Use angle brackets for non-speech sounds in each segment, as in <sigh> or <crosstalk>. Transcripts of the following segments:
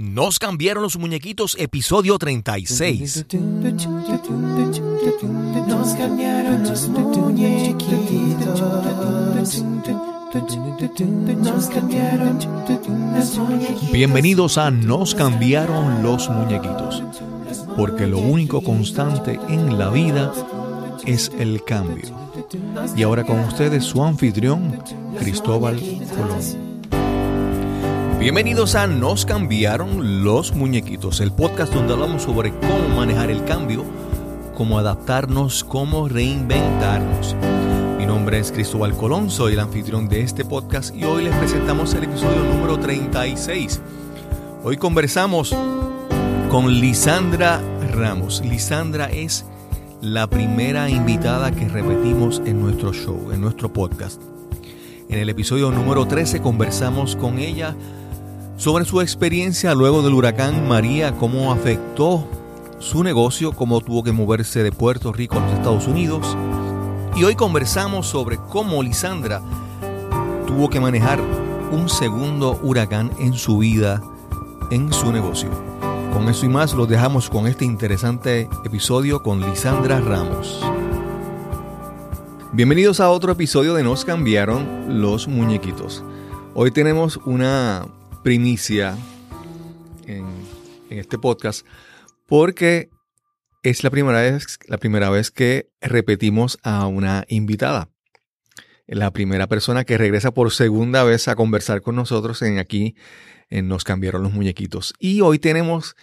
Nos cambiaron los muñequitos, episodio 36. Nos cambiaron los muñequitos. Bienvenidos a Nos cambiaron los muñequitos, porque lo único constante en la vida es el cambio. Y ahora con ustedes su anfitrión, Cristóbal Colón. Bienvenidos a Nos cambiaron los muñequitos, el podcast donde hablamos sobre cómo manejar el cambio, cómo adaptarnos, cómo reinventarnos. Mi nombre es Cristóbal Colón, soy el anfitrión de este podcast y hoy les presentamos el episodio número 36. Hoy conversamos con Lisandra Ramos. Lisandra es la primera invitada que repetimos en nuestro show, en nuestro podcast. En el episodio número 13 conversamos con ella sobre su experiencia luego del huracán María, cómo afectó su negocio, cómo tuvo que moverse de Puerto Rico a los Estados Unidos. Y hoy conversamos sobre cómo Lisandra tuvo que manejar un segundo huracán en su vida, en su negocio. Con eso y más los dejamos con este interesante episodio con Lisandra Ramos. Bienvenidos a otro episodio de Nos cambiaron los muñequitos. Hoy tenemos una primicia en, este podcast porque es la primera vez, la primera vez que repetimos a una invitada. La primera persona que regresa por segunda vez a conversar con nosotros en aquí en Nos cambiaron los muñequitos. Y hoy tenemos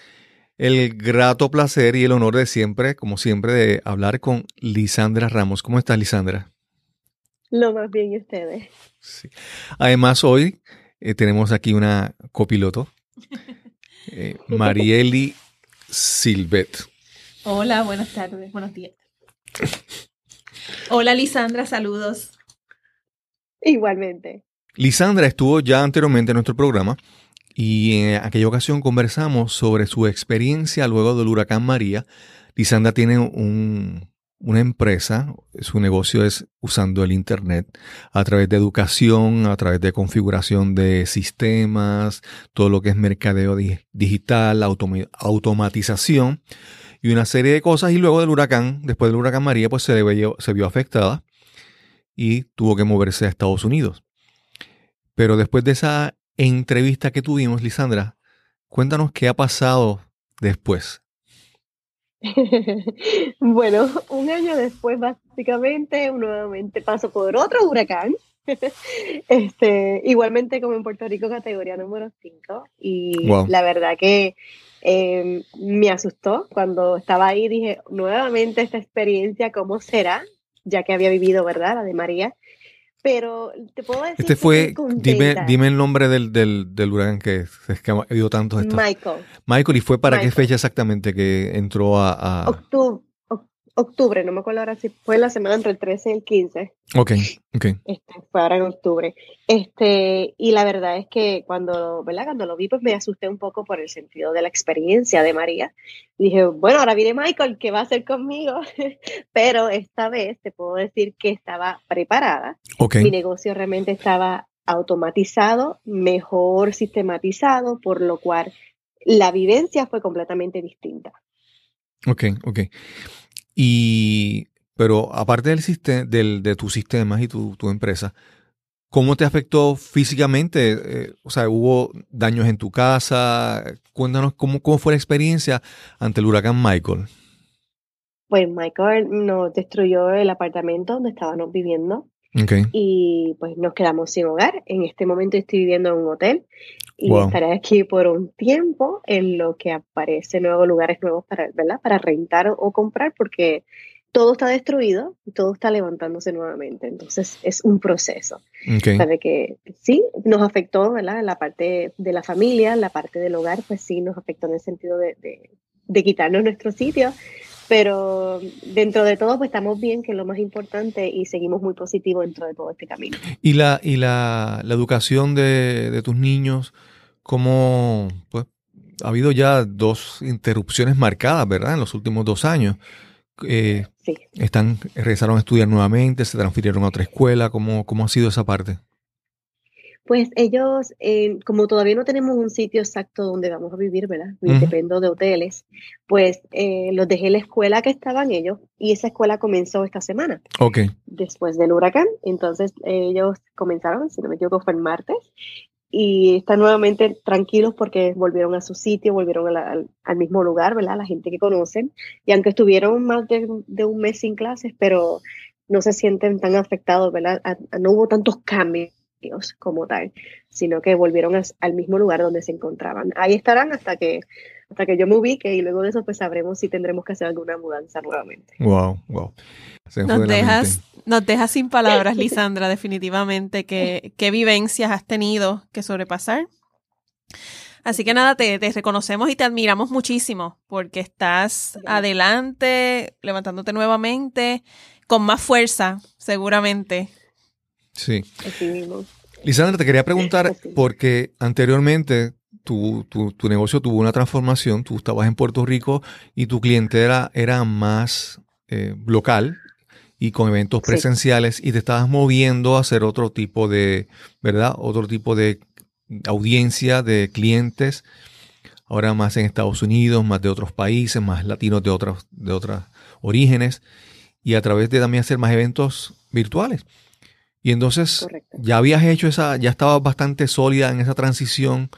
el grato placer y el honor de siempre, como siempre, de hablar con Lisandra Ramos. ¿Cómo estás, Lisandra? Lo más bien, ¿y ustedes? Sí. Además, hoy eh, tenemos aquí una copiloto, <laughs> eh, Marieli Silvet. Hola, buenas tardes, buenos días. Hola Lisandra, saludos. Igualmente. Lisandra estuvo ya anteriormente en nuestro programa y en aquella ocasión conversamos sobre su experiencia luego del huracán María. Lisandra tiene un, una empresa, su negocio es usando el Internet a través de educación, a través de configuración de sistemas, todo lo que es mercadeo digital, automatización y una serie de cosas. Y luego del huracán, después del huracán María, pues se vio, afectada y tuvo que moverse a Estados Unidos. Pero después de esa entrevista que tuvimos, Lisandra, cuéntanos qué ha pasado después. <laughs> bueno, un año después, básicamente, nuevamente paso por otro huracán. <laughs> este, igualmente como en Puerto Rico, categoría número 5. Y la verdad que em, me asustó cuando estaba ahí. Dije, nuevamente esta experiencia, ¿cómo será? Ya que había vivido, ¿verdad? La de María. Pero te puedo decir. Este fue, dime, dime el nombre del, del, del huracán que es que ha habido tantos. Michael. Michael, ¿y fue para qué fecha exactamente que entró a, a... Octubre, octubre, no me acuerdo ahora si fue la semana entre el 13 y el 15. Ok, ok. Este, fue ahora en octubre. Este, y la verdad es que cuando, ¿verdad? Cuando lo vi, pues me asusté un poco por el sentido de la experiencia de María. dije, bueno, ahora viene Michael, ¿qué va a hacer conmigo? <laughs> Pero esta vez te puedo decir que estaba preparada. Okay. Mi negocio realmente estaba automatizado, mejor sistematizado, por lo cual la vivencia fue completamente distinta. Ok, ok. Y, pero aparte del sistema, del, de tus sistemas y tu, tu, empresa, ¿cómo te afectó físicamente? Eh, o sea, ¿hubo daños en tu casa? Cuéntanos cómo, cómo fue la experiencia ante el huracán Michael. Pues Michael nos destruyó el apartamento donde estábamos viviendo. Okay. Y pues nos quedamos sin hogar. En este momento estoy viviendo en un hotel y estaré aquí por un tiempo en lo que aparecen nuevos lugares nuevos para, ¿verdad? Para rentar o, comprar porque todo está destruido y todo está levantándose nuevamente. Entonces es un proceso. Okay. Sabe que sí, nos afectó, ¿verdad? La parte de la familia, la parte del hogar, pues sí, nos afectó en el sentido de, de, de quitarnos nuestro sitio, pero dentro de todo pues estamos bien, que es lo más importante y seguimos muy positivos dentro de todo este camino. ¿Y la, y la, la educación de, de, tus niños, cómo pues, ha habido ya dos interrupciones marcadas, ¿verdad? En los últimos dos años. Eh, sí. Están, regresaron a estudiar nuevamente, se transfirieron a otra escuela, ¿cómo, cómo ha sido esa parte? Pues ellos, eh, como todavía no tenemos un sitio exacto donde vamos a vivir, ¿verdad? Dependo de hoteles, pues eh, los dejé en la escuela que estaban ellos y esa escuela comenzó esta semana. Ok. Después del huracán. Entonces ellos comenzaron, si no me equivoco, fue el martes y están nuevamente tranquilos porque volvieron a su sitio, volvieron al, mismo lugar, ¿verdad? La gente que conocen. Y aunque estuvieron más de, un mes sin clases, pero no se sienten tan afectados, ¿verdad? no hubo tantos cambios como tal, sino que volvieron al mismo lugar donde se encontraban. Ahí estarán hasta que, hasta que yo me ubique y luego de eso pues sabremos si tendremos que hacer alguna mudanza nuevamente. Wow, wow. nos dejas, nos dejas sin palabras, <laughs> Lisandra, definitivamente. ¿Qué, ¿Qué vivencias has tenido que sobrepasar? Así que nada, te, te, reconocemos y te admiramos muchísimo porque estás adelante, levantándote nuevamente, con más fuerza, seguramente. Sí. Lisandra, te quería preguntar, porque anteriormente tu, tu, negocio tuvo una transformación, tú estabas en Puerto Rico y tu clientela era más eh, local y con eventos presenciales y te estabas moviendo a hacer otro tipo de, ¿verdad? Otro tipo de audiencia de clientes, ahora más en Estados Unidos, más de otros países, más latinos de otros de otros orígenes y a través de también hacer más eventos virtuales. Y entonces ya habías hecho esa, ya estabas bastante sólida en esa transición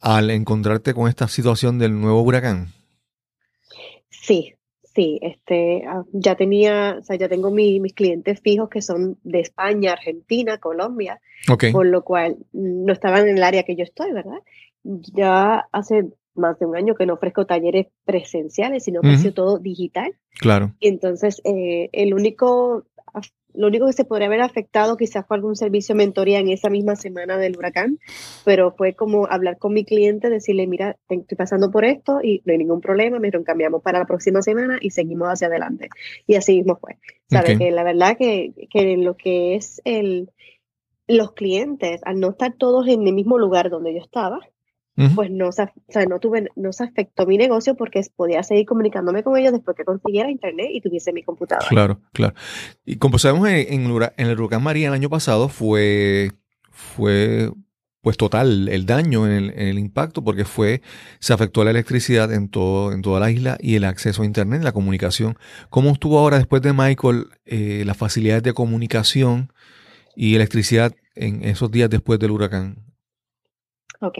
al encontrarte con esta situación del nuevo huracán. Sí, sí, este, ah, ya tenía, o sea, ya tengo mis clientes fijos que son de España, Argentina, Colombia, por lo cual no estaban en el área que yo estoy, ¿verdad? Ya hace más de un año que no ofrezco talleres presenciales, sino que ha sido todo digital. Claro. Y entonces, eh, el único lo único que se podría haber afectado quizás fue algún servicio de mentoría en esa misma semana del huracán, pero fue como hablar con mi cliente, decirle, mira, estoy pasando por esto y no hay ningún problema, me cambiamos para la próxima semana y seguimos hacia adelante. Y así mismo fue. ¿Sabes? Que la verdad que, que lo que es el, los clientes, al no estar todos en el mismo lugar donde yo estaba, pues no se, no, tuve, no se afectó mi negocio porque podía seguir comunicándome con ellos después que consiguiera internet y tuviese mi computadora. Claro, claro. Y como sabemos, en, el huracán María el año pasado fue, fue pues total el daño en el, impacto porque fue se afectó la electricidad en todo en toda la isla y el acceso a internet la comunicación cómo estuvo ahora después de Michael eh, las facilidades de comunicación y electricidad en esos días después del huracán Ok.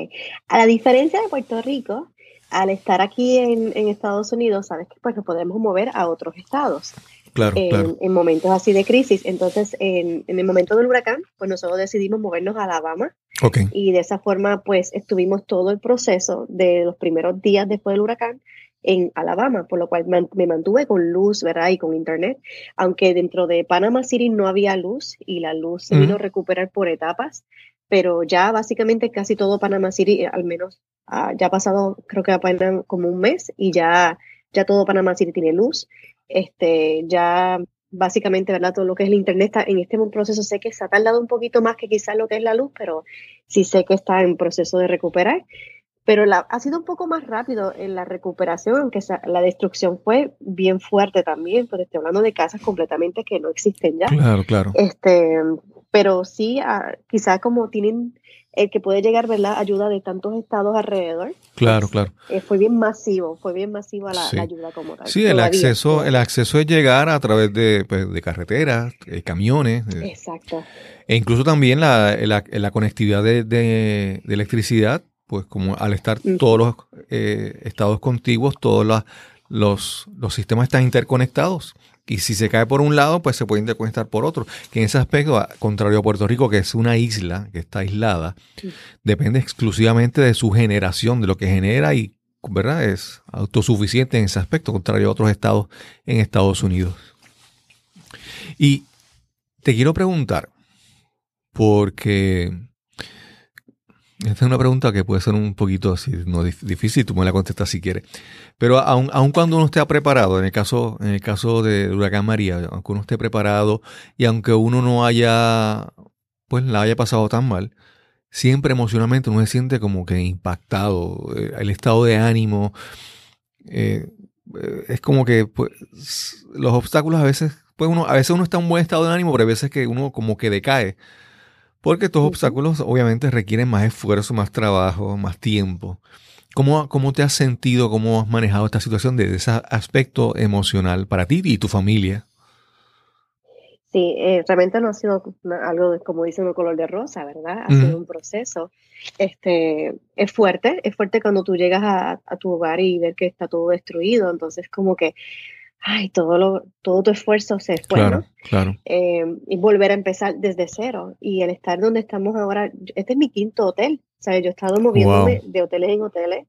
A la diferencia de Puerto Rico, al estar aquí en, Estados Unidos, sabes que pues nos podemos mover a otros estados. Claro, en, en momentos así de crisis. Entonces, en, el momento del huracán, pues nosotros decidimos movernos a Alabama. Okay. Y de esa forma, pues estuvimos todo el proceso de los primeros días después del huracán en Alabama, por lo cual me mantuve con luz, ¿verdad? Y con internet, aunque dentro de Panama City no había luz y la luz se vino a recuperar por etapas, pero ya básicamente casi todo Panama City, al menos ah, ya ha pasado creo que apenas como un mes y ya, ya todo Panama City tiene luz. Este, ya básicamente, ¿verdad? Todo lo que es el Internet está en este proceso, sé que se ha tardado un poquito más que quizás lo que es la luz, pero sí sé que está en proceso de recuperar. Pero la, ha sido un poco más rápido en la recuperación, aunque la destrucción fue bien fuerte también, porque estoy hablando de casas completamente que no existen ya. Claro, claro. Este, pero sí, ah, quizás como tienen el que puede llegar, ¿verdad? Ayuda de tantos estados alrededor. Claro, pues, claro. Eh, fue bien masivo, fue bien masiva la, ayuda como tal. Sí, el acceso, el acceso es llegar a través de, pues, de carreteras, eh, camiones. Exacto. E incluso también la, la, conectividad de, de, electricidad, pues como al estar todos los eh, estados contiguos, todos los, los sistemas están interconectados. Y si se cae por un lado, pues se puede interconectar por otro. Que en ese aspecto, contrario a Puerto Rico, que es una isla, que está aislada, depende exclusivamente de su generación, de lo que genera y, ¿verdad? Es autosuficiente en ese aspecto, contrario a otros estados en Estados Unidos. Y te quiero preguntar, porque esta <laughs> es una pregunta que puede ser un poquito así, no difícil, tú me la contestas si quieres. Pero aun, cuando uno esté preparado, en el caso, en el caso de huracán María, aunque uno esté preparado y aunque uno no haya, pues la haya pasado tan mal, siempre emocionalmente uno se siente como que impactado, eh, el estado de ánimo, eh, eh, es como que pues, los obstáculos a veces, pues uno, a veces uno está en un buen estado de ánimo, pero a veces que uno como que decae Porque estos obstáculos obviamente requieren más esfuerzo, más trabajo, más tiempo. ¿Cómo, ¿Cómo te has sentido, cómo has manejado esta situación desde ese aspecto emocional para ti y tu familia? Sí, eh, realmente no ha sido algo como dicen un color de rosa, ¿verdad? Ha sido un proceso. Este, es fuerte, es fuerte cuando tú llegas a, tu hogar y ver que está todo destruido, entonces como que, ay, todo, lo, todo tu esfuerzo se fue, claro, Claro. Eh, y volver a empezar desde cero. Y el estar donde estamos ahora, este es mi quinto hotel, o sea, yo he estado moviéndome de hoteles en hoteles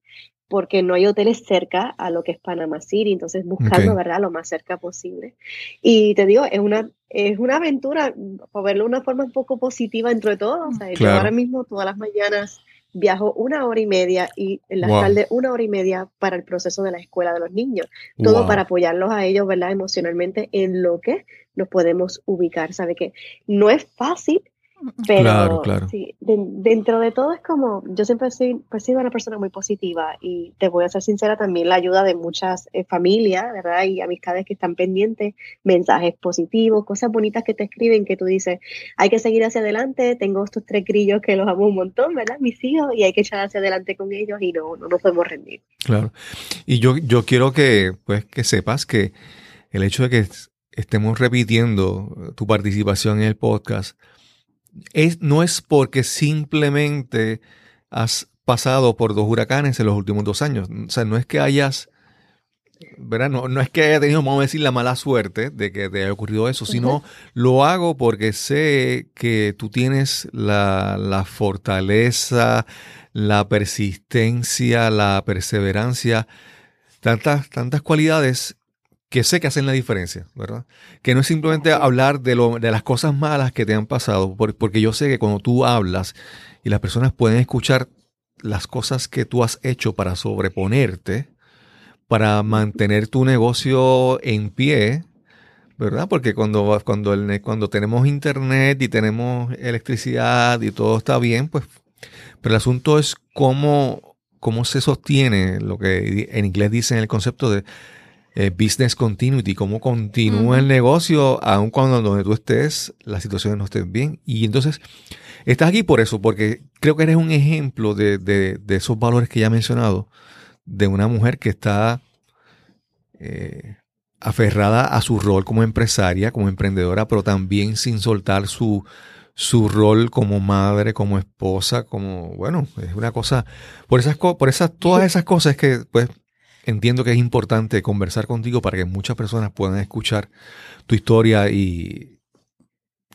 porque no hay hoteles cerca a lo que es Panama City, entonces buscando, ¿verdad?, lo más cerca posible. Y te digo, es una, es una aventura, por verlo de una forma un poco positiva dentro de todo. O sea, yo ahora mismo todas las mañanas viajo una hora y media y en la tarde una hora y media para el proceso de la escuela de los niños. Todo para apoyarlos a ellos, ¿verdad? Emocionalmente en lo que nos podemos ubicar. Sabe que no es fácil, pero claro, claro. Sí, dentro de todo es como, yo siempre he sido, pues, una persona muy positiva y te voy a ser sincera, también la ayuda de muchas eh, familias, ¿verdad? Y amistades que están pendientes, mensajes positivos, cosas bonitas que te escriben que tú dices, hay que seguir hacia adelante, tengo estos tres grillos que los amo un montón, ¿verdad? Mis hijos, y hay que echar hacia adelante con ellos y no, no nos podemos rendir. Claro. Y yo, yo quiero que, pues, que sepas que el hecho de que estemos repitiendo tu participación en el podcast, es, no es porque simplemente has pasado por dos huracanes en los últimos dos años. O sea, no es que hayas, ¿verdad? No, no es que haya tenido, vamos a decir, la mala suerte de que te haya ocurrido eso, sino lo hago porque sé que tú tienes la, la fortaleza, la persistencia, la perseverancia, tantas, tantas cualidades que sé que hacen la diferencia, ¿verdad? Que no es simplemente hablar de, lo, de las cosas malas que te han pasado, porque yo sé que cuando tú hablas y las personas pueden escuchar las cosas que tú has hecho para sobreponerte, para mantener tu negocio en pie, ¿verdad? Porque cuando, cuando, el, cuando tenemos internet y tenemos electricidad y todo está bien, pues, pero el asunto es cómo, cómo se sostiene lo que en inglés dicen el concepto de eh, business continuity, cómo continúa el negocio, aun cuando donde tú estés, las situaciones no estén bien. Y entonces, estás aquí por eso, porque creo que eres un ejemplo de, de, esos valores que ya he mencionado, de una mujer que está eh, aferrada a su rol como empresaria, como emprendedora, pero también sin soltar su, su rol como madre, como esposa, como, bueno, es una cosa, por esas, por esas, todas esas cosas que, pues, entiendo que es importante conversar contigo para que muchas personas puedan escuchar tu historia y,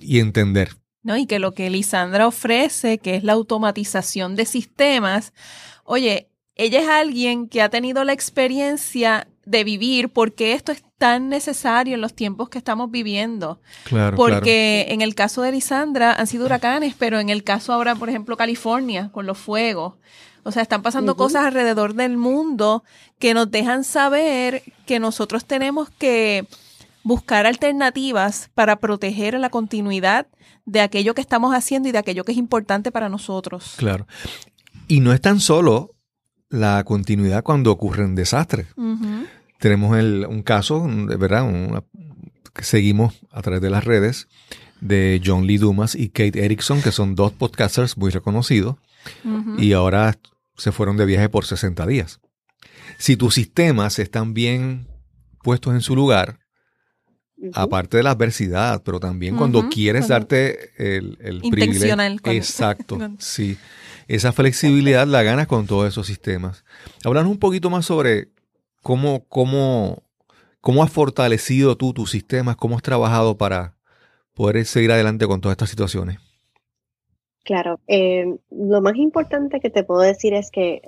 y entender. No, y que lo que Lisandra ofrece, que es la automatización de sistemas, oye, ella es alguien que ha tenido la experiencia de vivir porque esto es tan necesario en los tiempos que estamos viviendo. Claro, porque en el caso de Lisandra han sido huracanes, pero en el caso ahora, por ejemplo, California, con los fuegos, o sea, están pasando cosas alrededor del mundo que nos dejan saber que nosotros tenemos que buscar alternativas para proteger la continuidad de aquello que estamos haciendo y de aquello que es importante para nosotros. Claro. Y no es tan solo la continuidad cuando ocurren desastres. Tenemos un caso, ¿verdad? que seguimos a través de las redes de John Lee Dumas y Kate Erickson, que son dos podcasters muy reconocidos. Y ahora se fueron de viaje por 60 días. Si tus sistemas están bien puestos en su lugar, aparte de la adversidad, pero también cuando quieres darte el, el privilegio. Exacto, <laughs> sí. Esa flexibilidad la ganas con todos esos sistemas. Háblanos un poquito más sobre cómo, cómo, cómo has fortalecido tú tus sistemas, cómo has trabajado para poder seguir adelante con todas estas situaciones. Claro, eh, lo más importante que te puedo decir es que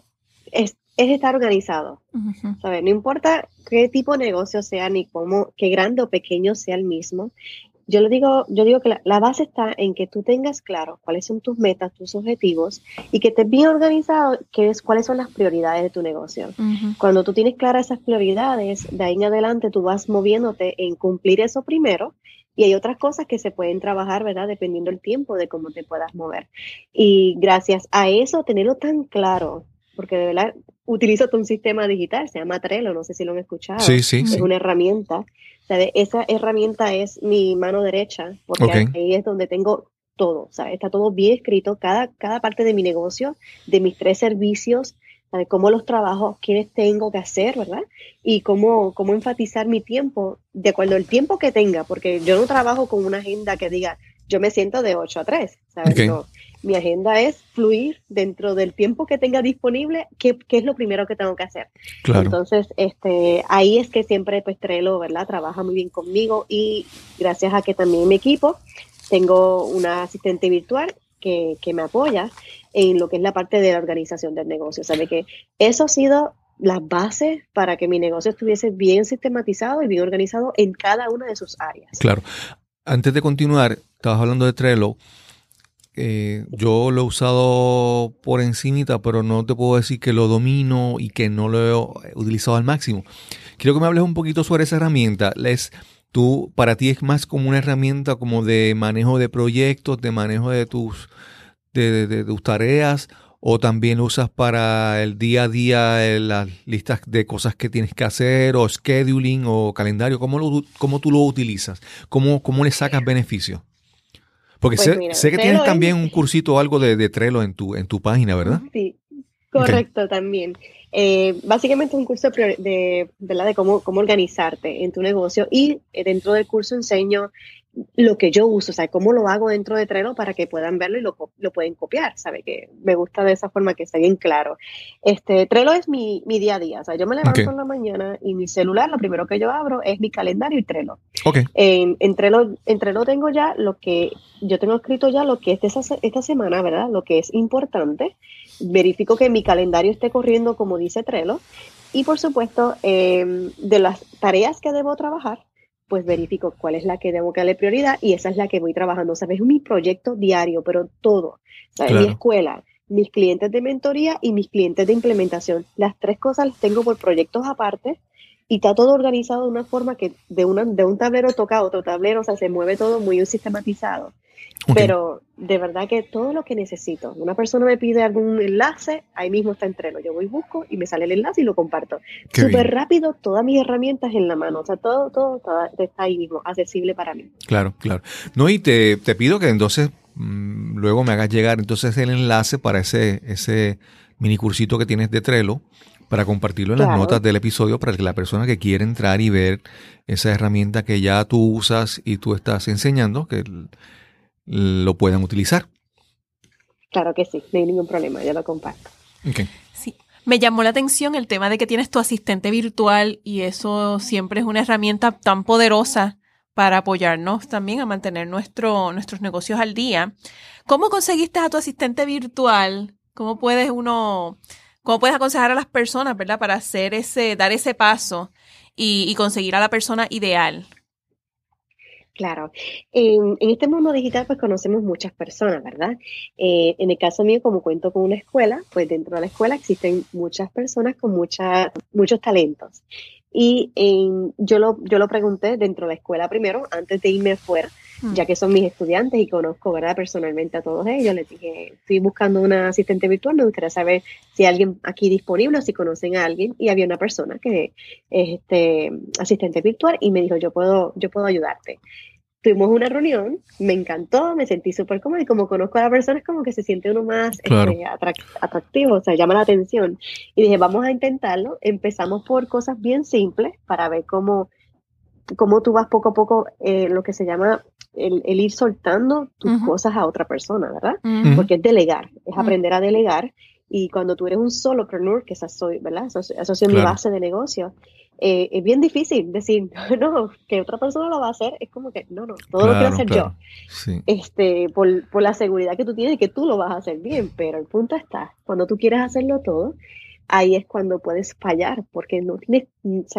es, estar organizado. No importa qué tipo de negocio sea, ni cómo, qué grande o pequeño sea el mismo. Yo lo digo, yo digo que la, base está en que tú tengas claro cuáles son tus metas, tus objetivos y que estés bien organizado qué es, cuáles son las prioridades de tu negocio. Cuando tú tienes claras esas prioridades, de ahí en adelante tú vas moviéndote en cumplir eso primero y hay otras cosas que se pueden trabajar, ¿verdad? Dependiendo del tiempo de cómo te puedas mover. Y gracias a eso, tenerlo tan claro, porque de verdad utilizo un sistema digital, se llama Trello, no sé si lo han escuchado. Sí, sí. Es una herramienta. esa herramienta es mi mano derecha, porque ahí es donde tengo todo, sea, está todo bien escrito, cada, cada parte de mi negocio, de mis tres servicios, cómo los trabajo, quiénes tengo que hacer, ¿verdad? Y cómo, cómo enfatizar mi tiempo de acuerdo al tiempo que tenga, porque yo no trabajo con una agenda que diga, yo me siento de 8 a 3, ¿sabes? mi agenda es fluir dentro del tiempo que tenga disponible, qué, es lo primero que tengo que hacer. Entonces, este, ahí es que siempre pues Trello, ¿verdad? Trabaja muy bien conmigo y gracias a que también mi equipo tengo una asistente virtual que, que me apoya en lo que es la parte de la organización del negocio. Sabe que eso ha sido las bases para que mi negocio estuviese bien sistematizado y bien organizado en cada una de sus áreas. Claro. Antes de continuar, estabas hablando de Trello. Eh, yo lo he usado por encimita, pero no te puedo decir que lo domino y que no lo he utilizado al máximo. Quiero que me hables un poquito sobre esa herramienta. Les, tú, para ti es más como una herramienta como de manejo de proyectos, de manejo de tus, de, tus tareas, o también usas para el día a día eh, las listas de cosas que tienes que hacer, o scheduling, o calendario. ¿Cómo, lo, cómo tú lo utilizas? ¿Cómo, cómo le sacas beneficio? Porque pues sé, que tienes también un cursito o algo de, de, Trello en tu, en tu página, ¿verdad? Sí, correcto también. Eh, básicamente es un curso de, ¿verdad? de cómo, cómo organizarte en tu negocio y eh, dentro del curso enseño lo que yo uso, o sea, cómo lo hago dentro de Trello para que puedan verlo y lo, lo pueden copiar, ¿sabe? Que me gusta de esa forma que esté bien claro. Este, Trello es mi, mi día a día, o sea, yo me levanto en la mañana y mi celular, lo primero que yo abro es mi calendario y Trello. Okay. En, en, Trello, en Trello tengo ya lo que, yo tengo escrito ya lo que es de esa, esta semana, ¿verdad? Lo que es importante. Verifico que mi calendario esté corriendo como dice Trello. Y por supuesto, eh, de las tareas que debo trabajar, pues verifico cuál es la que debo darle prioridad y esa es la que voy trabajando. ¿Sabes? Es mi proyecto diario, pero todo. ¿sabes? Mi escuela, mis clientes de mentoría y mis clientes de implementación. Las tres cosas las tengo por proyectos aparte y está todo organizado de una forma que de, una, de un tablero toca a otro tablero, o sea, se mueve todo muy sistematizado. Pero de verdad que todo lo que necesito, una persona me pide algún enlace, ahí mismo está entreno. Yo voy, busco y me sale el enlace y lo comparto. Súper rápido, todas mis herramientas en la mano. O sea, todo, todo, está ahí mismo, accesible para mí. Claro, claro. No, y te, te pido que entonces mm, luego me hagas llegar entonces el enlace para ese, ese mini cursito que tienes de Trello para compartirlo en las notas del episodio para que la persona que quiere entrar y ver esa herramienta que ya tú usas y tú estás enseñando, que lo puedan utilizar. Claro que sí, no hay ningún problema, yo lo comparto. Sí. Me llamó la atención el tema de que tienes tu asistente virtual y eso siempre es una herramienta tan poderosa para apoyarnos también a mantener nuestro, nuestros negocios al día. ¿Cómo conseguiste a tu asistente virtual? ¿Cómo puedes uno, cómo puedes aconsejar a las personas, verdad, para hacer ese, dar ese paso y, y conseguir a la persona ideal? Claro. En, este mundo digital pues conocemos muchas personas, ¿verdad? Eh, en el caso mío, como cuento con una escuela, pues dentro de la escuela existen muchas personas con mucha, muchos talentos. Y yo, lo, yo lo pregunté dentro de la escuela primero, antes de irme fuera, hmm. ya que son mis estudiantes y conozco, ¿verdad? Personalmente a todos ellos. Les dije, estoy buscando una asistente virtual, me gustaría saber si hay alguien aquí disponible o si conocen a alguien. Y había una persona que es este, asistente virtual y me dijo, yo puedo, yo puedo ayudarte tuvimos una reunión, me encantó, me sentí súper cómoda y como conozco a la persona es como que se siente uno más este, atractivo, o sea, llama la atención. Y dije, vamos a intentarlo. Empezamos por cosas bien simples para ver cómo, cómo tú vas poco a poco, eh, lo que se llama el, ir soltando tus cosas a otra persona, ¿verdad? Porque es delegar, es aprender a delegar. Y cuando tú eres un solopreneur, que esa soy, ¿verdad? Esa, es mi base de negocio, eh, es bien difícil decir, <laughs> no, que otra persona lo va a hacer, es como que, no, no, todo lo quiero hacer yo. Este, por, por, la seguridad que tú tienes que tú lo vas a hacer bien, pero el punto está, cuando tú quieres hacerlo todo, ahí es cuando puedes fallar, porque no tienes,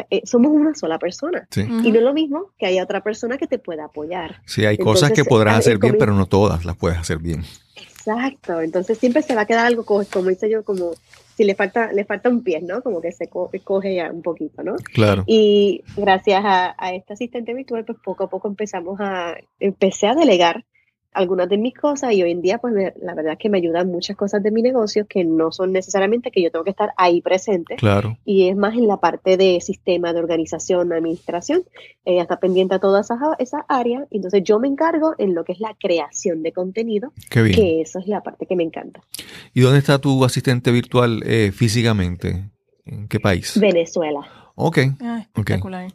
eh, somos una sola persona. Y no es lo mismo que haya otra persona que te pueda apoyar. Sí, hay cosas que podrás hacer bien, pero no todas las puedes hacer bien. Exacto, entonces siempre se va a quedar algo, como, como hice yo, como si le falta, le falta un pie, ¿no? Como que se coge ya un poquito, ¿no? Claro. Y gracias a, a este asistente virtual, pues poco a poco empezamos a, empecé a delegar algunas de mis cosas y hoy en día pues la verdad es que me ayudan muchas cosas de mi negocio que no son necesariamente que yo tengo que estar ahí presente. Claro. Y es más en la parte de sistema, de organización, administración. Ella está pendiente a todas esas, esa áreas. Entonces yo me encargo en lo que es la creación de contenido. Que eso es la parte que me encanta. ¿Y dónde está tu asistente virtual eh, físicamente? ¿En qué país? Venezuela. Ok. Ah, espectacular.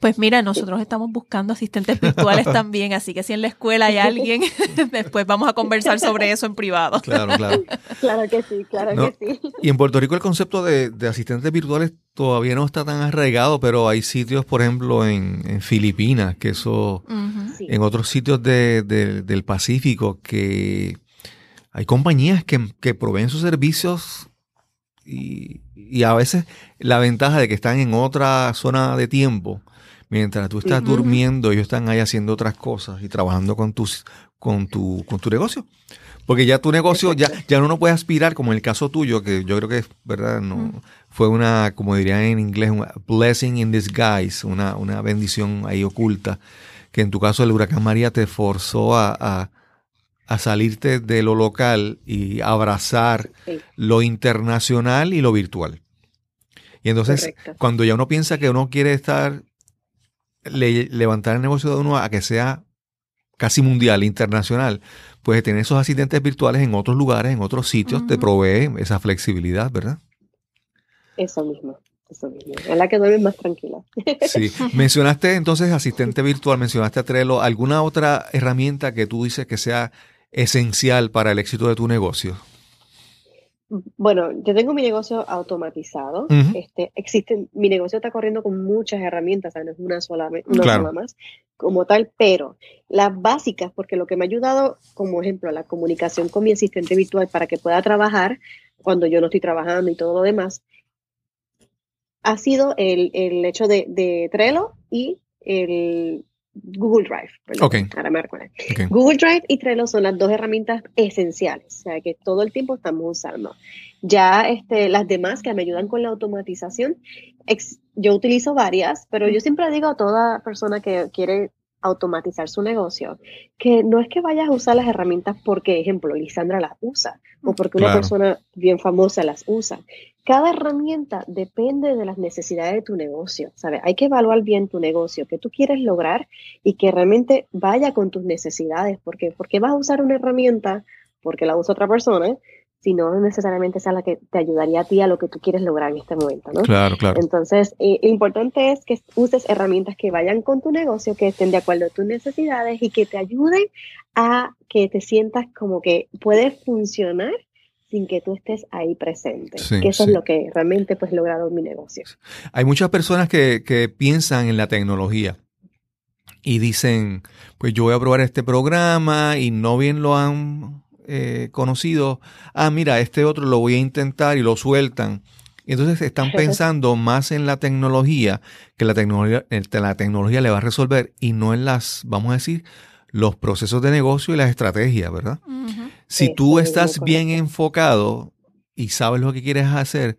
Pues mira, nosotros estamos buscando asistentes virtuales <laughs> también, así que si en la escuela hay alguien, <laughs> <laughs> después vamos a conversar sobre eso en privado. Claro, claro. Claro que sí, claro que sí. Y en Puerto Rico el concepto de, asistentes virtuales todavía no está tan arraigado, pero hay sitios, por ejemplo, en, Filipinas, que eso, en otros sitios del Pacífico, que hay compañías que, que proveen sus servicios y, a veces la ventaja de que están en otra zona de tiempo, mientras tú estás durmiendo, ellos están ahí haciendo otras cosas y trabajando con, tus, con, tu, con tu negocio. Porque ya tu negocio, ya, ya uno no puede aspirar, como en el caso tuyo, que yo creo que verdad, no, fue una, como dirían en inglés, una blessing in disguise, una, una bendición ahí oculta, que en tu caso el huracán María te forzó a a salirte de lo local y abrazar lo internacional y lo virtual. Y entonces, cuando ya uno piensa que uno quiere estar, levantar el negocio de uno a que sea casi mundial, internacional, pues tener esos asistentes virtuales en otros lugares, en otros sitios, te provee esa flexibilidad, ¿verdad? Eso mismo. Eso mismo. Es la que duerme más tranquila. Sí. <laughs> Mencionaste entonces asistente virtual, mencionaste a Trello. ¿Alguna otra herramienta que tú dices que sea esencial para el éxito de tu negocio? Bueno, yo tengo mi negocio automatizado. este, existen, mi negocio está corriendo con muchas herramientas, no es una sola, una más como tal, pero las básicas, porque lo que me ha ayudado, como ejemplo, la comunicación con mi asistente virtual para que pueda trabajar cuando yo no estoy trabajando y todo lo demás, ha sido el, hecho de, de Trello y el Google Drive. Ahora me Google Drive y Trello son las dos herramientas esenciales, o sea que todo el tiempo estamos usando. Ya este, las demás que me ayudan con la automatización, yo utilizo varias, pero yo siempre digo a toda persona que quiere automatizar su negocio, que no es que vayas a usar las herramientas porque, ejemplo, Lisandra las usa o porque una persona bien famosa las usa. Cada herramienta depende de las necesidades de tu negocio, ¿sabes? Hay que evaluar bien tu negocio, que tú quieres lograr y que realmente vaya con tus necesidades, porque porque vas a usar una herramienta porque la usa otra persona si no necesariamente sea la que te ayudaría a ti a lo que tú quieres lograr en este momento, ¿no? Claro, claro. Entonces, eh, lo importante es que uses herramientas que vayan con tu negocio, que estén de acuerdo a tus necesidades y que te ayuden a que te sientas como que puedes funcionar sin que tú estés ahí presente. que eso es lo que realmente pues logrado en mi negocio. Hay muchas personas que, que piensan en la tecnología y dicen, pues yo voy a probar este programa y no bien lo han eh, conocidos, ah, mira, este otro lo voy a intentar y lo sueltan. Y entonces están pensando más en la tecnología, que la tecnología, la tecnología le va a resolver y no en las, vamos a decir, los procesos de negocio y las estrategias, ¿verdad? Si tú estás bien enfocado y sabes lo que quieres hacer,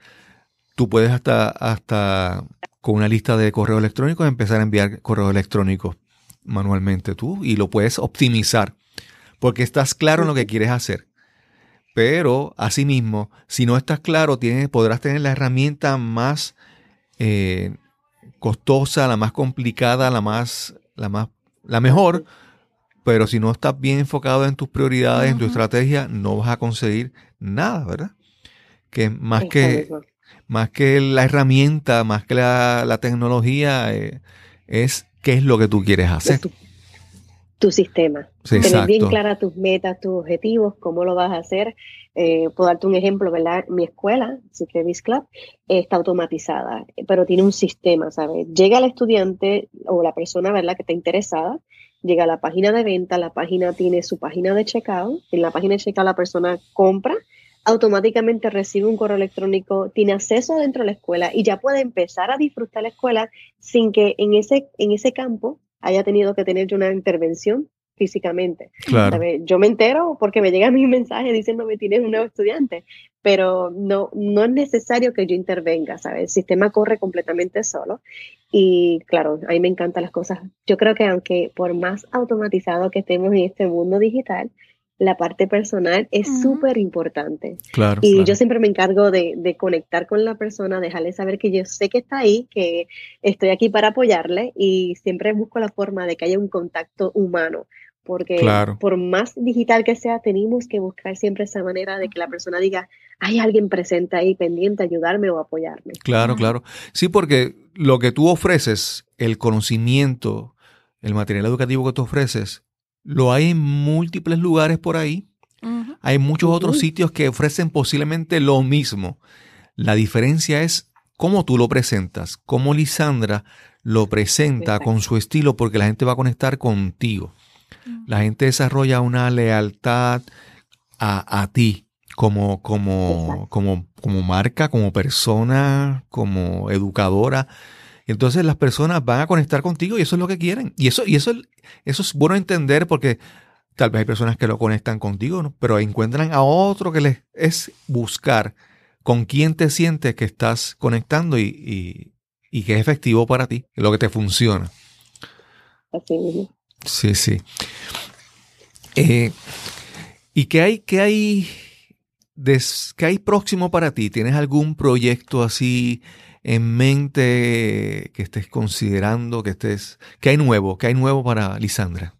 tú puedes hasta, hasta con una lista de correos electrónicos empezar a enviar correos electrónicos manualmente tú y lo puedes optimizar porque estás claro en lo que quieres hacer. Pero, asimismo, si no estás claro, tienes, podrás tener la herramienta más eh, costosa, la más complicada, la más, la más, la mejor, pero si no estás bien enfocado en tus prioridades, en tu estrategia, no vas a conseguir nada, ¿verdad? Que más que, más que la herramienta, más que la, tecnología, eh, es qué es lo que tú quieres hacer tu sistema. Tener bien claras tus metas, tus objetivos, cómo lo vas a hacer. Eh, puedo darte un ejemplo, ¿verdad? Mi escuela, Secret Club, está automatizada, pero tiene un sistema, ¿sabes? Llega el estudiante o la persona, ¿verdad?, que está interesada, llega a la página de venta, la página tiene su página de checkout, en la página de checkout la persona compra, automáticamente recibe un correo electrónico, tiene acceso dentro de la escuela y ya puede empezar a disfrutar la escuela sin que en ese, en ese campo haya tenido que tener una intervención físicamente. Yo me entero porque me llega <laughs> mi mensaje diciéndome tienes un nuevo estudiante, pero no, no es necesario que yo intervenga, ¿sabes? El sistema corre completamente solo y claro, a mí me encantan las cosas. Yo creo que aunque por más automatizado que estemos en este mundo digital, la parte personal es súper importante. Claro, y yo siempre me encargo de, de, conectar con la persona, dejarle saber que yo sé que está ahí, que estoy aquí para apoyarle y siempre busco la forma de que haya un contacto humano. Porque por más digital que sea, tenemos que buscar siempre esa manera de que la persona diga, hay alguien presente ahí pendiente a ayudarme o apoyarme. Claro, claro. Sí, porque lo que tú ofreces, el conocimiento, el material educativo que tú ofreces, lo hay en múltiples lugares por ahí. Hay muchos otros sitios que ofrecen posiblemente lo mismo. La diferencia es cómo tú lo presentas, cómo Lisandra lo presenta con su estilo, porque la gente va a conectar contigo. La gente desarrolla una lealtad a, ti como, como, como, como marca, como persona, como educadora. Entonces las personas van a conectar contigo y eso es lo que quieren. Y eso, y eso, eso es bueno entender porque tal vez hay personas que lo conectan contigo, pero encuentran a otro que les es buscar con quién te sientes que estás conectando y, y, que es efectivo para ti, lo que te funciona. Así Sí, sí. Eh, ¿Y qué hay, qué hay, qué hay próximo para ti? ¿Tienes algún proyecto así en mente que estés considerando, que estés, qué hay nuevo, qué hay nuevo para Lisandra?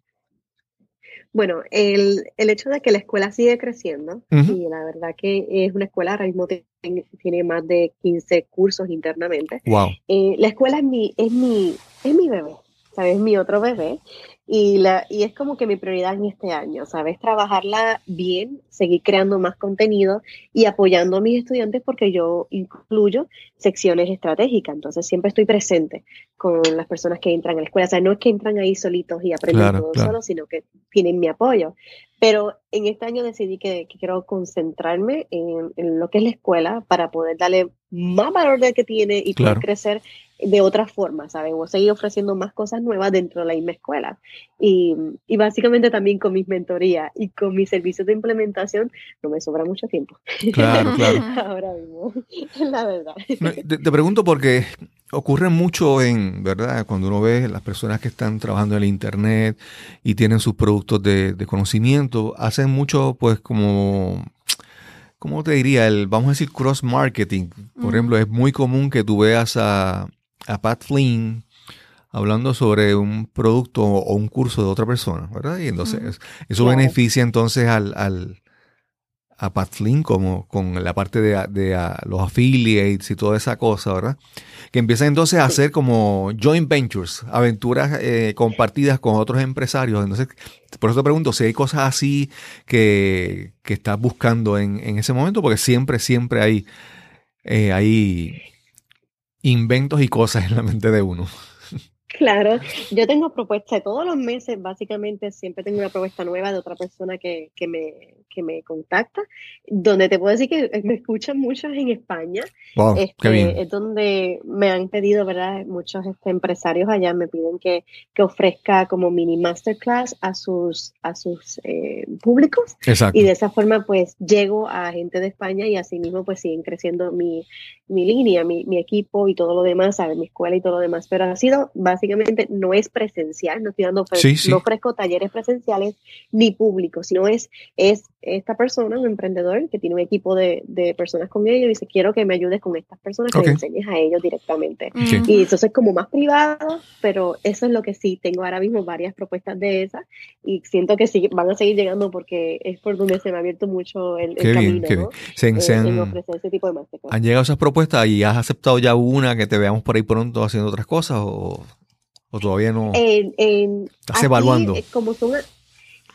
Bueno, el, hecho de que la escuela sigue creciendo, y la verdad que es una escuela, ahora mismo tiene, más de 15 cursos internamente. Wow. Eh, la escuela es mi, es mi, es mi bebé, ¿sabes? Es mi otro bebé. Y, la, y es como que mi prioridad en este año, ¿sabes? Trabajarla bien, seguir creando más contenido y apoyando a mis estudiantes porque yo incluyo secciones estratégicas, entonces siempre estoy presente con las personas que entran a la escuela. O sea, no es que entran ahí solitos y aprenden todo solo, sino que tienen mi apoyo. Pero en este año decidí que, quiero concentrarme en, lo que es la escuela para poder darle más valor del que tiene y poder crecer de otra forma, ¿sabes? O seguir ofreciendo más cosas nuevas dentro de la misma escuela. Y, y, básicamente también con mis mentorías y con mis servicios de implementación no me sobra mucho tiempo. Claro, claro. <laughs> Ahora mismo, <laughs> la verdad. te, pregunto porque ocurre mucho en, ¿verdad? Cuando uno ve las personas que están trabajando en el Internet y tienen sus productos de, de conocimiento, hacen mucho, pues, como ¿cómo te diría? El, vamos a decir, cross marketing. Por ejemplo, es muy común que tú veas a, a Pat Flynn hablando sobre un producto o un curso de otra persona, ¿verdad? Y entonces eso beneficia entonces al, al, a Pat Flynn como con la parte de, de los affiliates y toda esa cosa, ¿verdad? Que empieza entonces a hacer como joint ventures, aventuras eh, compartidas con otros empresarios. Entonces, por eso te pregunto si hay cosas así que, que estás buscando en, en, ese momento, porque siempre, siempre hay, eh, hay inventos y cosas en la mente de uno. Claro, yo tengo propuestas todos los meses, básicamente siempre tengo una propuesta nueva de otra persona que, que, me, que me contacta, donde te puedo decir que me escuchan muchos en España. Wow, este, Es donde me han pedido, ¿verdad? Muchos este, empresarios allá me piden que, que, ofrezca como mini masterclass a sus, a sus eh, públicos. Exacto. Y de esa forma, pues, llego a gente de España y así mismo, pues, siguen creciendo mi, mi línea, mi, mi equipo y todo lo demás, ¿sabes? Mi escuela y todo lo demás. Pero ha sido básicamente no es presencial, no estoy dando, no ofrezco talleres presenciales ni públicos, sino es, es esta persona, un emprendedor que tiene un equipo de, de personas con ellos y dice, quiero que me ayudes con estas personas, que me enseñes a ellos directamente. Y entonces como más privado, pero eso es lo que sí, tengo ahora mismo varias propuestas de esas y siento que sí, van a seguir llegando porque es por donde se me ha abierto mucho el, camino, ¿no? se, eh, han, ofrecer ese tipo de ¿Han llegado esas propuestas y has aceptado ya una que te veamos por ahí pronto haciendo otras cosas o ¿O todavía no? ¿Estás evaluando? Eh, como son,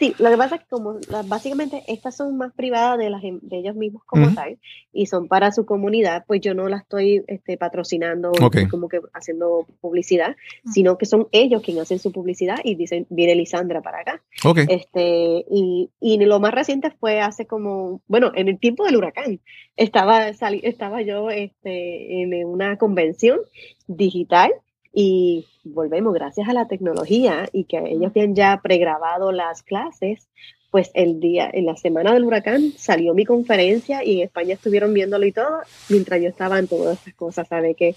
sí, lo que pasa es que como básicamente estas son más privadas de, las, em, de ellos mismos como tal y son para su comunidad, pues yo no la estoy este, patrocinando como que haciendo publicidad, sino que son ellos quienes hacen su publicidad y dicen, viene Lisandra para acá. Este, y, y lo más reciente fue hace como, bueno, en el tiempo del huracán, estaba, estaba yo este, en una convención digital Y volvemos, gracias a la tecnología y que ellos habían ya pregrabado las clases, pues el día, en la semana del huracán, salió mi conferencia y en España estuvieron viéndolo y todo, mientras yo estaba en todas estas cosas, ¿sabe? Que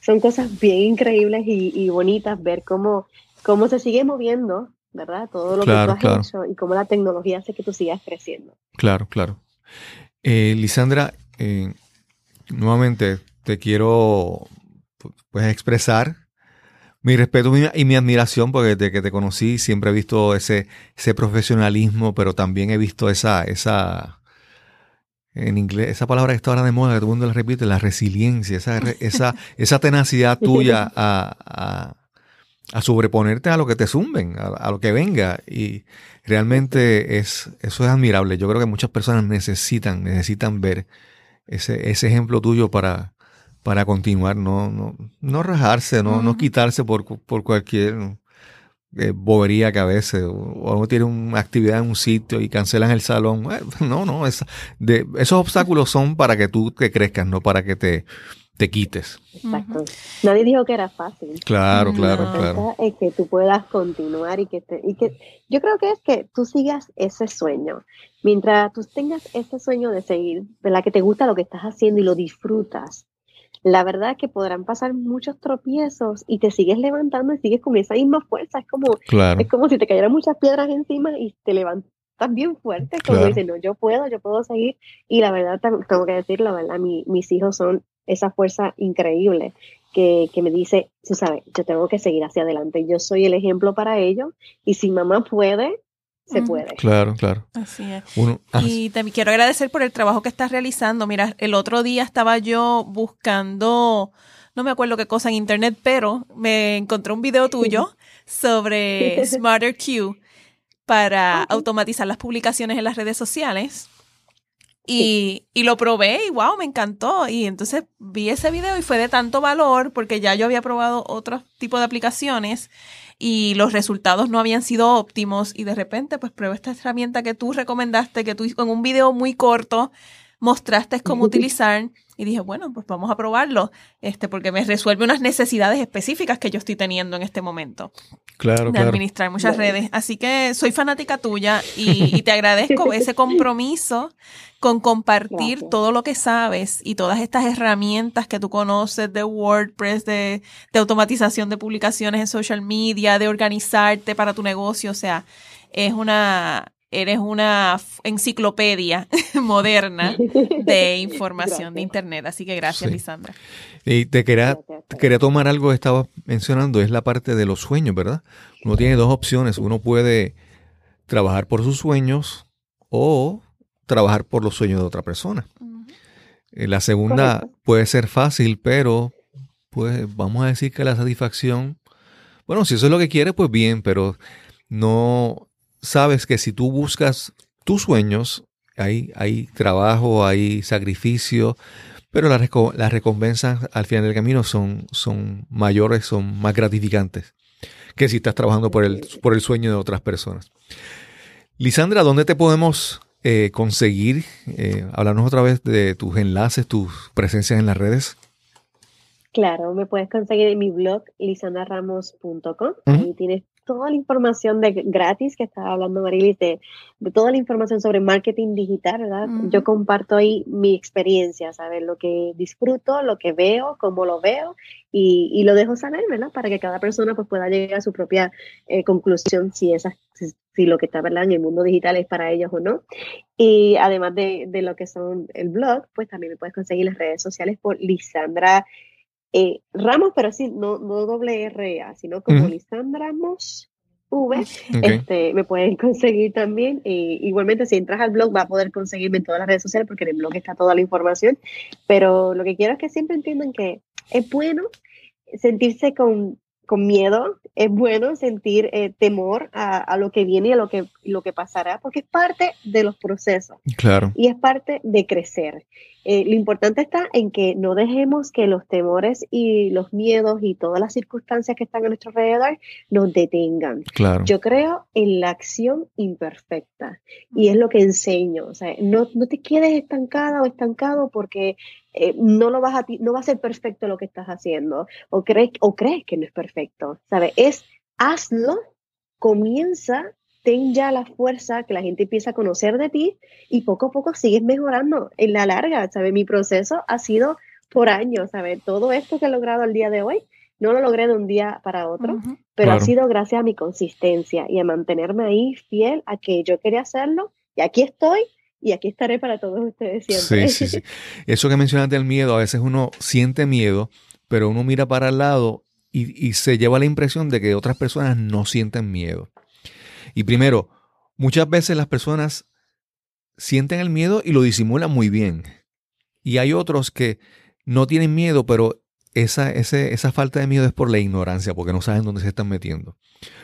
son cosas bien increíbles y, bonitas ver cómo, cómo se sigue moviendo, ¿verdad? Todo lo que tú has hecho y cómo la tecnología hace que tú sigas creciendo. Claro, claro. Eh, Lisandra, eh, nuevamente te quiero pues, expresar mi respeto y mi admiración, porque desde que te conocí siempre he visto ese, ese profesionalismo, pero también he visto esa, esa, en inglés, esa palabra que está ahora de moda, que todo el mundo la repite, la resiliencia, esa, esa, <laughs> esa tenacidad tuya a, a, sobreponerte a lo que te zumben, a, lo que venga. Y realmente es, eso es admirable. Yo creo que muchas personas necesitan, necesitan ver ese, ese ejemplo tuyo para, para continuar, no, no, no rajarse, no, no quitarse por, por cualquier eh, bobería que a veces, o, uno tiene una actividad en un sitio y cancelan el salón. <laughs> no, no, de, esos obstáculos son para que tú te crezcas, no para que te, te quites. Exacto. Nadie dijo que era fácil. Claro, claro, claro. Es que tú puedas continuar y que, te, y que yo creo que es que tú sigas ese sueño. Mientras tú tengas ese sueño de seguir, ¿verdad? Que te gusta lo que estás haciendo y lo disfrutas, la verdad es que podrán pasar muchos tropiezos y te sigues levantando y sigues con esa misma fuerza. Es como, es como si te cayeran muchas piedras encima y te levantas bien fuerte, como dicen, no, yo puedo, yo puedo seguir. Y la verdad, tengo que decir, la verdad, mis hijos son esa fuerza increíble que, que, me dice, tú sabes, yo tengo que seguir hacia adelante. Yo soy el ejemplo para ellos y si mamá puede, se puede. Claro, claro. Así es. y te quiero agradecer por el trabajo que estás realizando. Mira, el otro día estaba yo buscando, no me acuerdo qué cosa en internet, pero me encontré un video tuyo <laughs> sobre Smarter Q para automatizar las publicaciones en las redes sociales. Y, y, lo probé y wow, me encantó. Y entonces vi ese video y fue de tanto valor porque ya yo había probado otro tipo de aplicaciones y los resultados no habían sido óptimos y de repente pues pruebo esta herramienta que tú recomendaste, que tú en un video muy corto mostraste cómo utilizar y dije, bueno, pues vamos a probarlo, este, porque me resuelve unas necesidades específicas que yo estoy teniendo en este momento. Claro, de administrar muchas redes. Así que soy fanática tuya y, te <laughs> agradezco ese <laughs> compromiso con compartir todo lo que sabes y todas estas herramientas que tú conoces de WordPress, de, de automatización de publicaciones en social media, de organizarte para tu negocio. O sea, es una, eres una enciclopedia <laughs> moderna de <laughs> información de Internet. Así que gracias, Lisandra. Y te quería, quería tomar algo que estaba mencionando, es la parte de los sueños, ¿verdad? Uno tiene dos opciones. Uno puede trabajar por sus sueños o trabajar por los sueños de otra persona. Eh, la segunda puede ser fácil, pero pues vamos a decir que la satisfacción, bueno, si eso es lo que quieres, pues bien, pero no sabes que si tú buscas tus sueños, hay, hay trabajo, hay sacrificio, pero las, las recompensas al final del camino son, son mayores, son más gratificantes que si estás trabajando por el, por el sueño de otras personas. Lisandra, ¿dónde te podemos eh, conseguir? Eh, hablarnos otra vez de tus enlaces, tus presencias en las redes. Claro, me puedes conseguir en mi blog lisandaramos.com. Ahí tienes toda la información de gratis que estaba hablando Marilis, de, toda la información sobre marketing digital, ¿verdad? Yo comparto ahí mi experiencia, ¿sabes? Lo que disfruto, lo que veo, cómo lo veo y, lo dejo saber, ¿verdad? Para que cada persona pues, pueda llegar a su propia eh, conclusión si, esa, si, lo que está ¿verdad? en el mundo digital es para ellos o no. Y además de, de lo que son el blog, pues también me puedes conseguir las redes sociales por Lisandra eh, Ramos, pero sí, no, no doble R A, sino como Lisandra Ramos V. Este, me pueden <laughs> conseguir también. igualmente, si entras al blog, va a poder conseguirme en todas las redes sociales porque en el blog está toda la información. Pero lo que quiero es que siempre entiendan que es bueno sentirse con, con miedo, es bueno sentir eh, temor a, a, lo que viene y a lo que, lo que pasará, porque es parte de los procesos. Claro. Y es parte de crecer. Eh, lo importante está en que no dejemos que los temores y los miedos y todas las circunstancias que están a nuestro alrededor nos detengan. Claro. Yo creo en la acción imperfecta y es lo que enseño. O sea, no, no te quedes estancada o estancado porque eh, no lo vas a no va a ser perfecto lo que estás haciendo o crees o crees que no es perfecto, ¿sabes? Es hazlo, comienza, ten ya la fuerza que la gente empieza a conocer de ti y poco a poco sigues mejorando en la larga, ¿sabes? Mi proceso ha sido por años, ¿sabes? Todo esto que he logrado el día de hoy no lo logré de un día para otro, pero ha sido gracias a mi consistencia y a mantenerme ahí fiel a que yo quería hacerlo y aquí estoy y aquí estaré para todos ustedes siempre. Sí, sí, sí. <laughs> Eso que mencionaste del miedo, a veces uno siente miedo, pero uno mira para el lado y, se lleva la impresión de que otras personas no sienten miedo. Y primero, muchas veces las personas sienten el miedo y lo disimulan muy bien. Y hay otros que no tienen miedo, pero esa, esa falta de miedo es por la ignorancia, porque no saben dónde se están metiendo.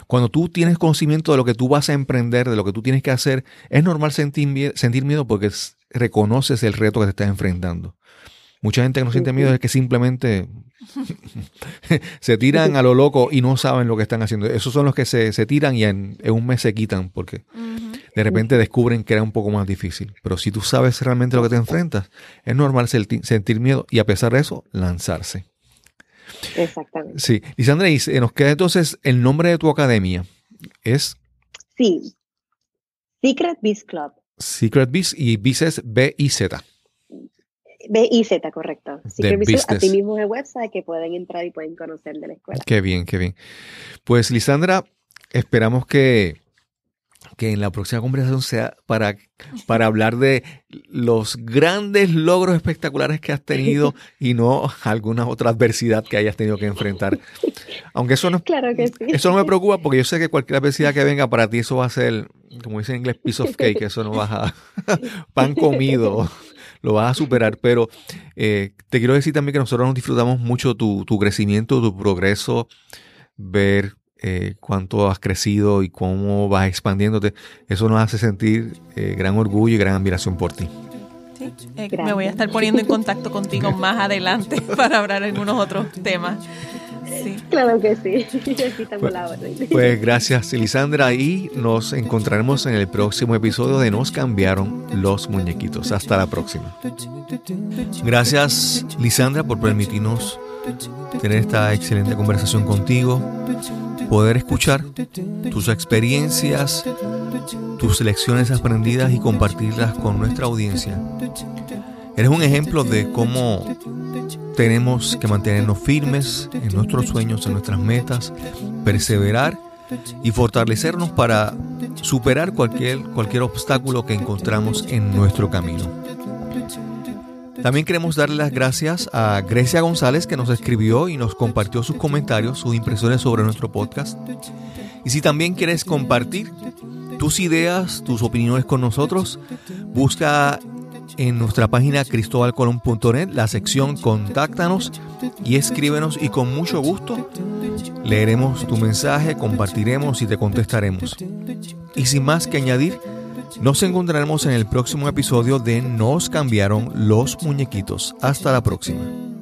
Cuando tú tienes conocimiento de lo que tú vas a emprender, de lo que tú tienes que hacer, es normal sentir, sentir miedo porque reconoces el reto que te estás enfrentando. Mucha gente que no siente miedo es que simplemente <laughs> se tiran a lo loco y no saben lo que están haciendo. Esos son los que se, tiran y en, un mes se quitan porque de repente descubren que era un poco más difícil. Pero si tú sabes realmente lo que te enfrentas, es normal sentir miedo y a pesar de eso, lanzarse. Exactamente. Sí. Lisandra, y nos queda entonces el nombre de tu academia. Es. Sí. Secret Beast Club. Secret Beast y Beast es B-I-Z. B-I-Z, correcto. Secret Beast así mismo es el website que pueden entrar y pueden conocer de la escuela. Qué bien, qué bien. Pues Lisandra, esperamos que que en la próxima conversación sea para, para hablar de los grandes logros espectaculares que has tenido y no alguna otra adversidad que hayas tenido que enfrentar. Aunque eso no, claro que eso no me preocupa porque yo sé que cualquier adversidad que venga para ti eso va a ser, como dice en inglés, piece of cake, eso no vas a <laughs> pan comido, lo vas a superar. Pero eh, te quiero decir también que nosotros nos disfrutamos mucho tu, tu crecimiento, tu progreso, ver eh, cuánto has crecido y cómo vas expandiéndote, eso nos hace sentir eh, gran orgullo y gran admiración por ti. Eh, me voy a estar poniendo en contacto contigo <laughs> más adelante <laughs> para hablar algunos otros temas. Claro que sí. <laughs> Pues, pues, gracias, Lisandra, y nos encontraremos en el próximo episodio de Nos cambiaron los muñequitos. Hasta la próxima. Gracias, Lisandra, por permitirnos tener esta excelente conversación contigo poder escuchar tus experiencias, tus lecciones aprendidas y compartirlas con nuestra audiencia. Eres un ejemplo de cómo tenemos que mantenernos firmes en nuestros sueños, en nuestras metas, perseverar y fortalecernos para superar cualquier, cualquier obstáculo que encontramos en nuestro camino. También queremos darle las gracias a Grecia González que nos escribió y nos compartió sus comentarios, sus impresiones sobre nuestro podcast. Y si también quieres compartir tus ideas, tus opiniones con nosotros, busca en nuestra página cristobalcolón.net la sección Contáctanos y escríbenos y con mucho gusto leeremos tu mensaje, compartiremos y te contestaremos. Y sin más que añadir, nos encontraremos en el próximo episodio de Nos cambiaron los muñequitos. Hasta la próxima.